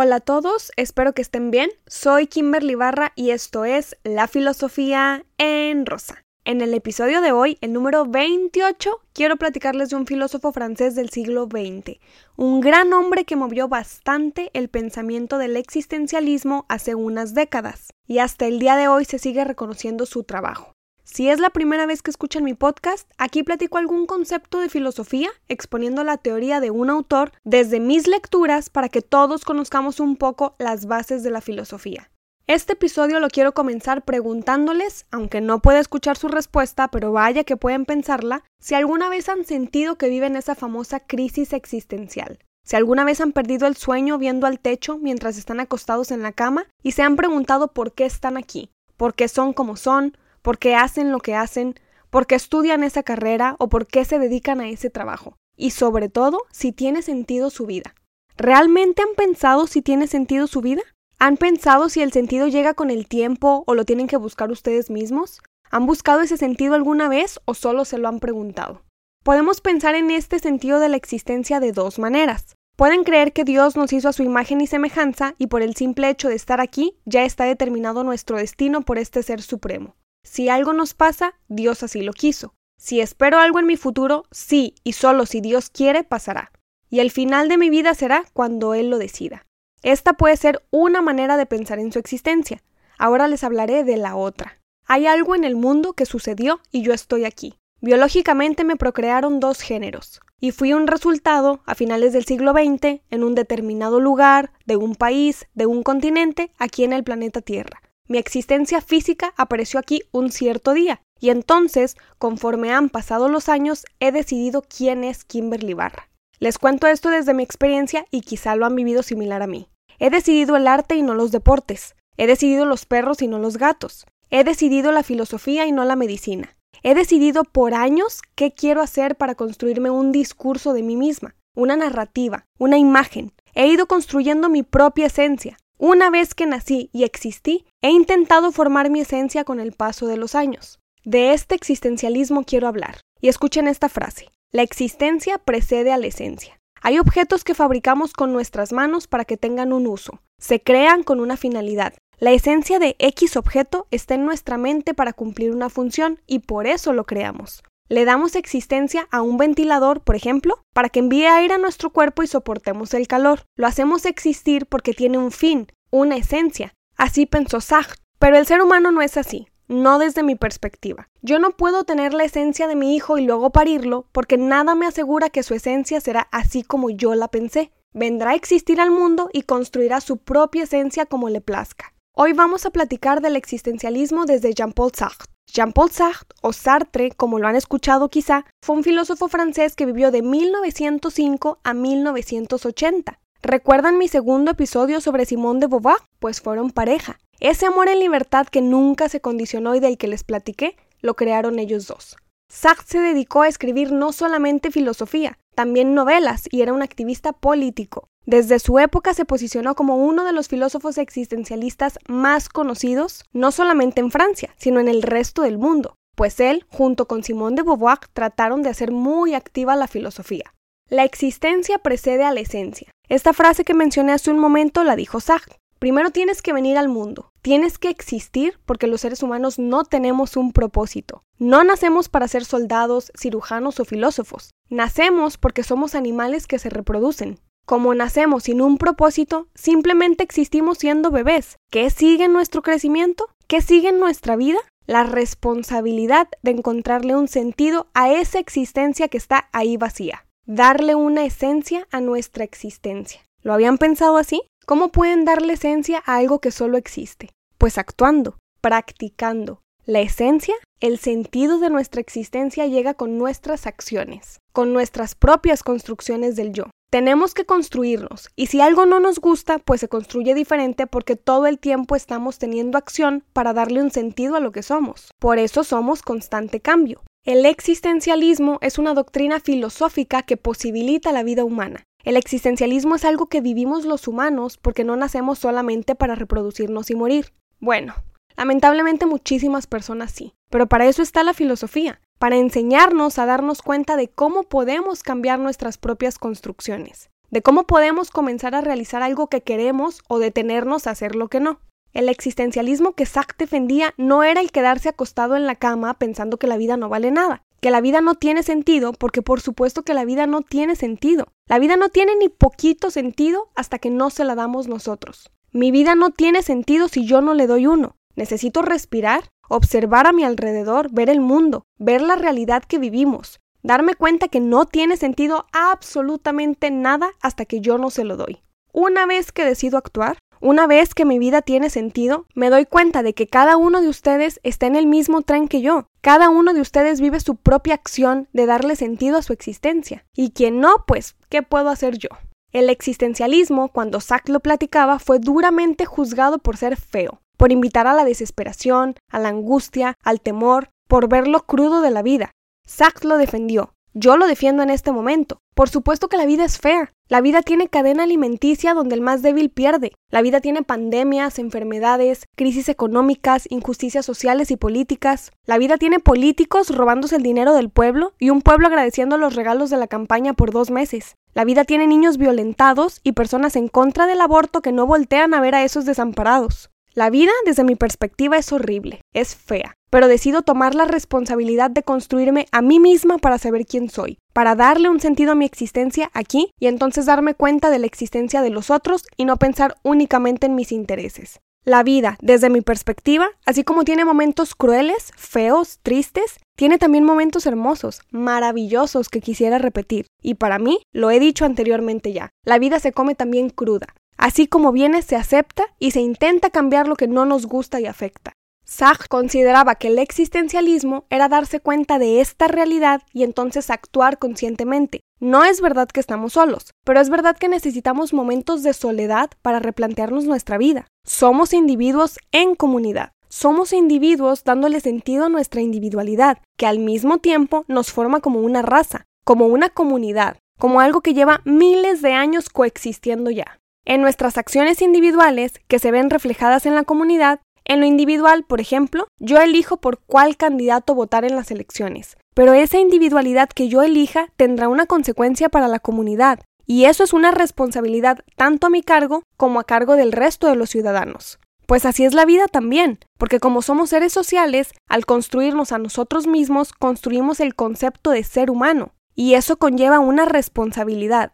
Hola a todos, espero que estén bien. Soy Kimberly Barra y esto es La Filosofía en Rosa. En el episodio de hoy, el número 28, quiero platicarles de un filósofo francés del siglo XX, un gran hombre que movió bastante el pensamiento del existencialismo hace unas décadas, y hasta el día de hoy se sigue reconociendo su trabajo. Si es la primera vez que escuchan mi podcast, aquí platico algún concepto de filosofía, exponiendo la teoría de un autor desde mis lecturas para que todos conozcamos un poco las bases de la filosofía. Este episodio lo quiero comenzar preguntándoles, aunque no pueda escuchar su respuesta, pero vaya que pueden pensarla, si alguna vez han sentido que viven esa famosa crisis existencial. Si alguna vez han perdido el sueño viendo al techo mientras están acostados en la cama y se han preguntado por qué están aquí, por qué son como son, por qué hacen lo que hacen, por qué estudian esa carrera o por qué se dedican a ese trabajo. Y sobre todo, si tiene sentido su vida. ¿Realmente han pensado si tiene sentido su vida? ¿Han pensado si el sentido llega con el tiempo o lo tienen que buscar ustedes mismos? ¿Han buscado ese sentido alguna vez o solo se lo han preguntado? Podemos pensar en este sentido de la existencia de dos maneras. Pueden creer que Dios nos hizo a su imagen y semejanza y por el simple hecho de estar aquí ya está determinado nuestro destino por este ser supremo. Si algo nos pasa, Dios así lo quiso. Si espero algo en mi futuro, sí y solo si Dios quiere, pasará. Y el final de mi vida será cuando Él lo decida. Esta puede ser una manera de pensar en su existencia. Ahora les hablaré de la otra. Hay algo en el mundo que sucedió y yo estoy aquí. Biológicamente me procrearon dos géneros, y fui un resultado, a finales del siglo XX, en un determinado lugar, de un país, de un continente, aquí en el planeta Tierra. Mi existencia física apareció aquí un cierto día, y entonces, conforme han pasado los años, he decidido quién es Kimberly Barra. Les cuento esto desde mi experiencia y quizá lo han vivido similar a mí. He decidido el arte y no los deportes. He decidido los perros y no los gatos. He decidido la filosofía y no la medicina. He decidido por años qué quiero hacer para construirme un discurso de mí misma, una narrativa, una imagen. He ido construyendo mi propia esencia, una vez que nací y existí, he intentado formar mi esencia con el paso de los años. De este existencialismo quiero hablar. Y escuchen esta frase. La existencia precede a la esencia. Hay objetos que fabricamos con nuestras manos para que tengan un uso. Se crean con una finalidad. La esencia de X objeto está en nuestra mente para cumplir una función y por eso lo creamos. Le damos existencia a un ventilador, por ejemplo, para que envíe aire a nuestro cuerpo y soportemos el calor. Lo hacemos existir porque tiene un fin, una esencia. Así pensó Sartre. Pero el ser humano no es así, no desde mi perspectiva. Yo no puedo tener la esencia de mi hijo y luego parirlo porque nada me asegura que su esencia será así como yo la pensé. Vendrá a existir al mundo y construirá su propia esencia como le plazca. Hoy vamos a platicar del existencialismo desde Jean-Paul Sartre. Jean-Paul Sartre, o Sartre, como lo han escuchado quizá, fue un filósofo francés que vivió de 1905 a 1980. ¿Recuerdan mi segundo episodio sobre Simone de Beauvoir? Pues fueron pareja. Ese amor en libertad que nunca se condicionó y del que les platiqué, lo crearon ellos dos. Sartre se dedicó a escribir no solamente filosofía, también novelas y era un activista político. Desde su época se posicionó como uno de los filósofos existencialistas más conocidos, no solamente en Francia, sino en el resto del mundo, pues él, junto con Simone de Beauvoir, trataron de hacer muy activa la filosofía. La existencia precede a la esencia. Esta frase que mencioné hace un momento la dijo Sartre. Primero tienes que venir al mundo, tienes que existir porque los seres humanos no tenemos un propósito. No nacemos para ser soldados, cirujanos o filósofos. Nacemos porque somos animales que se reproducen. Como nacemos sin un propósito, simplemente existimos siendo bebés. ¿Qué sigue en nuestro crecimiento? ¿Qué sigue en nuestra vida? La responsabilidad de encontrarle un sentido a esa existencia que está ahí vacía. Darle una esencia a nuestra existencia. ¿Lo habían pensado así? ¿Cómo pueden darle esencia a algo que solo existe? Pues actuando, practicando. La esencia, el sentido de nuestra existencia llega con nuestras acciones, con nuestras propias construcciones del yo. Tenemos que construirnos y si algo no nos gusta, pues se construye diferente porque todo el tiempo estamos teniendo acción para darle un sentido a lo que somos. Por eso somos constante cambio. El existencialismo es una doctrina filosófica que posibilita la vida humana. El existencialismo es algo que vivimos los humanos porque no nacemos solamente para reproducirnos y morir. Bueno, lamentablemente muchísimas personas sí, pero para eso está la filosofía, para enseñarnos a darnos cuenta de cómo podemos cambiar nuestras propias construcciones. de cómo podemos comenzar a realizar algo que queremos o detenernos a hacer lo que no. El existencialismo que Zack defendía no era el quedarse acostado en la cama pensando que la vida no vale nada, que la vida no tiene sentido, porque por supuesto que la vida no tiene sentido. La vida no tiene ni poquito sentido hasta que no se la damos nosotros. Mi vida no tiene sentido si yo no le doy uno. Necesito respirar, observar a mi alrededor, ver el mundo, ver la realidad que vivimos, darme cuenta que no tiene sentido absolutamente nada hasta que yo no se lo doy. Una vez que decido actuar, una vez que mi vida tiene sentido, me doy cuenta de que cada uno de ustedes está en el mismo tren que yo. Cada uno de ustedes vive su propia acción de darle sentido a su existencia. Y quien no, pues, ¿qué puedo hacer yo? El existencialismo, cuando Zack lo platicaba, fue duramente juzgado por ser feo, por invitar a la desesperación, a la angustia, al temor, por ver lo crudo de la vida. Zack lo defendió, yo lo defiendo en este momento. Por supuesto que la vida es fea. La vida tiene cadena alimenticia donde el más débil pierde. La vida tiene pandemias, enfermedades, crisis económicas, injusticias sociales y políticas. La vida tiene políticos robándose el dinero del pueblo y un pueblo agradeciendo los regalos de la campaña por dos meses. La vida tiene niños violentados y personas en contra del aborto que no voltean a ver a esos desamparados. La vida, desde mi perspectiva, es horrible, es fea, pero decido tomar la responsabilidad de construirme a mí misma para saber quién soy, para darle un sentido a mi existencia aquí y entonces darme cuenta de la existencia de los otros y no pensar únicamente en mis intereses. La vida, desde mi perspectiva, así como tiene momentos crueles, feos, tristes, tiene también momentos hermosos, maravillosos que quisiera repetir. Y para mí, lo he dicho anteriormente ya, la vida se come también cruda. Así como viene, se acepta y se intenta cambiar lo que no nos gusta y afecta. Sach consideraba que el existencialismo era darse cuenta de esta realidad y entonces actuar conscientemente. No es verdad que estamos solos, pero es verdad que necesitamos momentos de soledad para replantearnos nuestra vida. Somos individuos en comunidad. Somos individuos dándole sentido a nuestra individualidad, que al mismo tiempo nos forma como una raza, como una comunidad, como algo que lleva miles de años coexistiendo ya en nuestras acciones individuales que se ven reflejadas en la comunidad. En lo individual, por ejemplo, yo elijo por cuál candidato votar en las elecciones, pero esa individualidad que yo elija tendrá una consecuencia para la comunidad, y eso es una responsabilidad tanto a mi cargo como a cargo del resto de los ciudadanos. Pues así es la vida también, porque como somos seres sociales, al construirnos a nosotros mismos, construimos el concepto de ser humano, y eso conlleva una responsabilidad.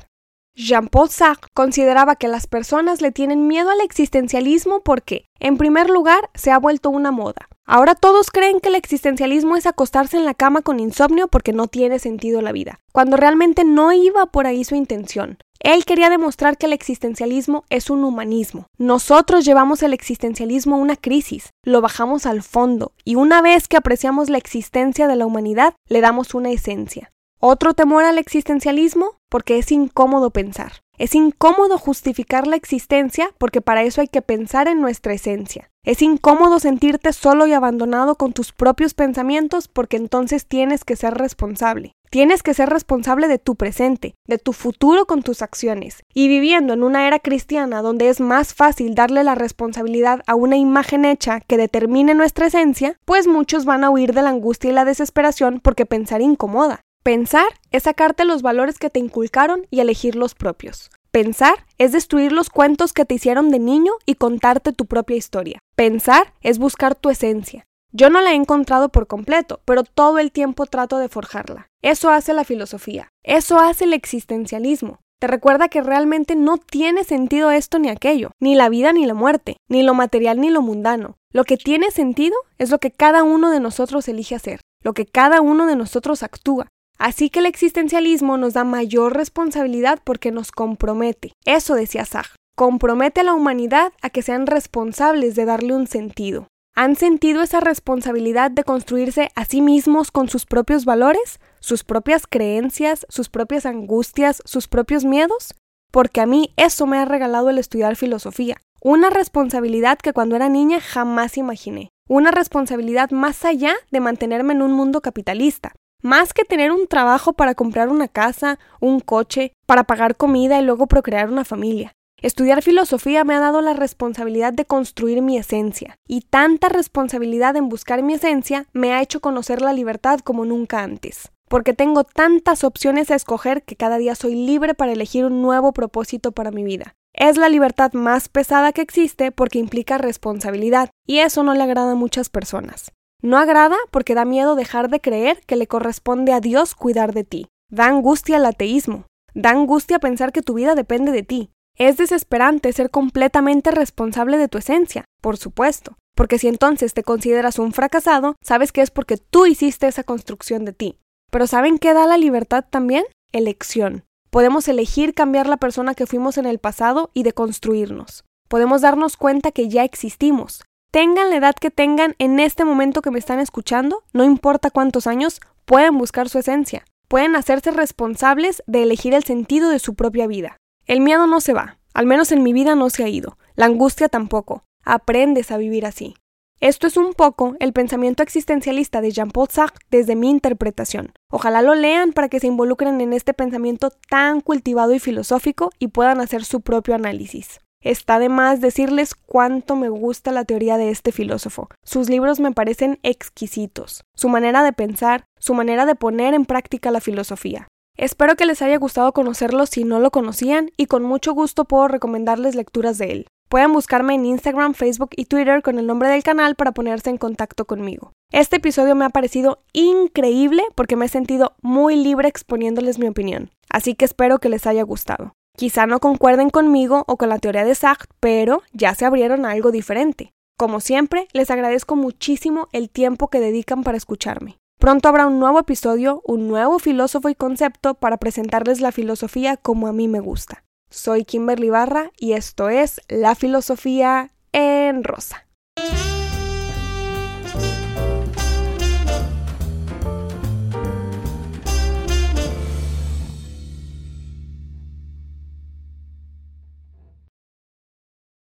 Jean-Paul Sartre consideraba que las personas le tienen miedo al existencialismo porque, en primer lugar, se ha vuelto una moda. Ahora todos creen que el existencialismo es acostarse en la cama con insomnio porque no tiene sentido la vida, cuando realmente no iba por ahí su intención. Él quería demostrar que el existencialismo es un humanismo. Nosotros llevamos el existencialismo a una crisis, lo bajamos al fondo y una vez que apreciamos la existencia de la humanidad, le damos una esencia. Otro temor al existencialismo porque es incómodo pensar. Es incómodo justificar la existencia porque para eso hay que pensar en nuestra esencia. Es incómodo sentirte solo y abandonado con tus propios pensamientos porque entonces tienes que ser responsable. Tienes que ser responsable de tu presente, de tu futuro con tus acciones. Y viviendo en una era cristiana donde es más fácil darle la responsabilidad a una imagen hecha que determine nuestra esencia, pues muchos van a huir de la angustia y la desesperación porque pensar incomoda. Pensar es sacarte los valores que te inculcaron y elegir los propios. Pensar es destruir los cuentos que te hicieron de niño y contarte tu propia historia. Pensar es buscar tu esencia. Yo no la he encontrado por completo, pero todo el tiempo trato de forjarla. Eso hace la filosofía. Eso hace el existencialismo. Te recuerda que realmente no tiene sentido esto ni aquello, ni la vida ni la muerte, ni lo material ni lo mundano. Lo que tiene sentido es lo que cada uno de nosotros elige hacer, lo que cada uno de nosotros actúa, Así que el existencialismo nos da mayor responsabilidad porque nos compromete. Eso decía Sag. Compromete a la humanidad a que sean responsables de darle un sentido. ¿Han sentido esa responsabilidad de construirse a sí mismos con sus propios valores, sus propias creencias, sus propias angustias, sus propios miedos? Porque a mí eso me ha regalado el estudiar filosofía. Una responsabilidad que cuando era niña jamás imaginé. Una responsabilidad más allá de mantenerme en un mundo capitalista, más que tener un trabajo para comprar una casa, un coche, para pagar comida y luego procrear una familia. Estudiar filosofía me ha dado la responsabilidad de construir mi esencia, y tanta responsabilidad en buscar mi esencia me ha hecho conocer la libertad como nunca antes. porque tengo tantas opciones a escoger que cada día soy libre para elegir un nuevo propósito para mi vida. Es la libertad más pesada que existe porque implica responsabilidad, y eso no le agrada a muchas personas. No agrada porque da miedo dejar de creer que le corresponde a Dios cuidar de ti. Da angustia el ateísmo. Da angustia pensar que tu vida depende de ti. Es desesperante ser completamente responsable de tu esencia, por supuesto, porque si entonces te consideras un fracasado, sabes que es porque tú hiciste esa construcción de ti. Pero ¿saben qué da la libertad también? Elección. Podemos elegir cambiar la persona que fuimos en el pasado y deconstruirnos. Podemos darnos cuenta que ya existimos. Tengan la edad que tengan en este momento que me están escuchando, no importa cuántos años, pueden buscar su esencia. Pueden hacerse responsables de elegir el sentido de su propia vida. El miedo no se va, al menos en mi vida no se ha ido, la angustia tampoco. Aprendes a vivir así. Esto es un poco el pensamiento existencialista de Jean-Paul Sartre desde mi interpretación. Ojalá lo lean para que se involucren en este pensamiento tan cultivado y filosófico y puedan hacer su propio análisis. Está de más decirles cuánto me gusta la teoría de este filósofo. Sus libros me parecen exquisitos, su manera de pensar, su manera de poner en práctica la filosofía. Espero que les haya gustado conocerlo si no lo conocían y con mucho gusto puedo recomendarles lecturas de él. Pueden buscarme en Instagram, Facebook y Twitter con el nombre del canal para ponerse en contacto conmigo. Este episodio me ha parecido increíble porque me he sentido muy libre exponiéndoles mi opinión, así que espero que les haya gustado. Quizá no concuerden conmigo o con la teoría de Sartre, pero ya se abrieron a algo diferente. Como siempre, les agradezco muchísimo el tiempo que dedican para escucharme. Pronto habrá un nuevo episodio, un nuevo filósofo y concepto para presentarles la filosofía como a mí me gusta. Soy Kimberly Barra y esto es La Filosofía en Rosa.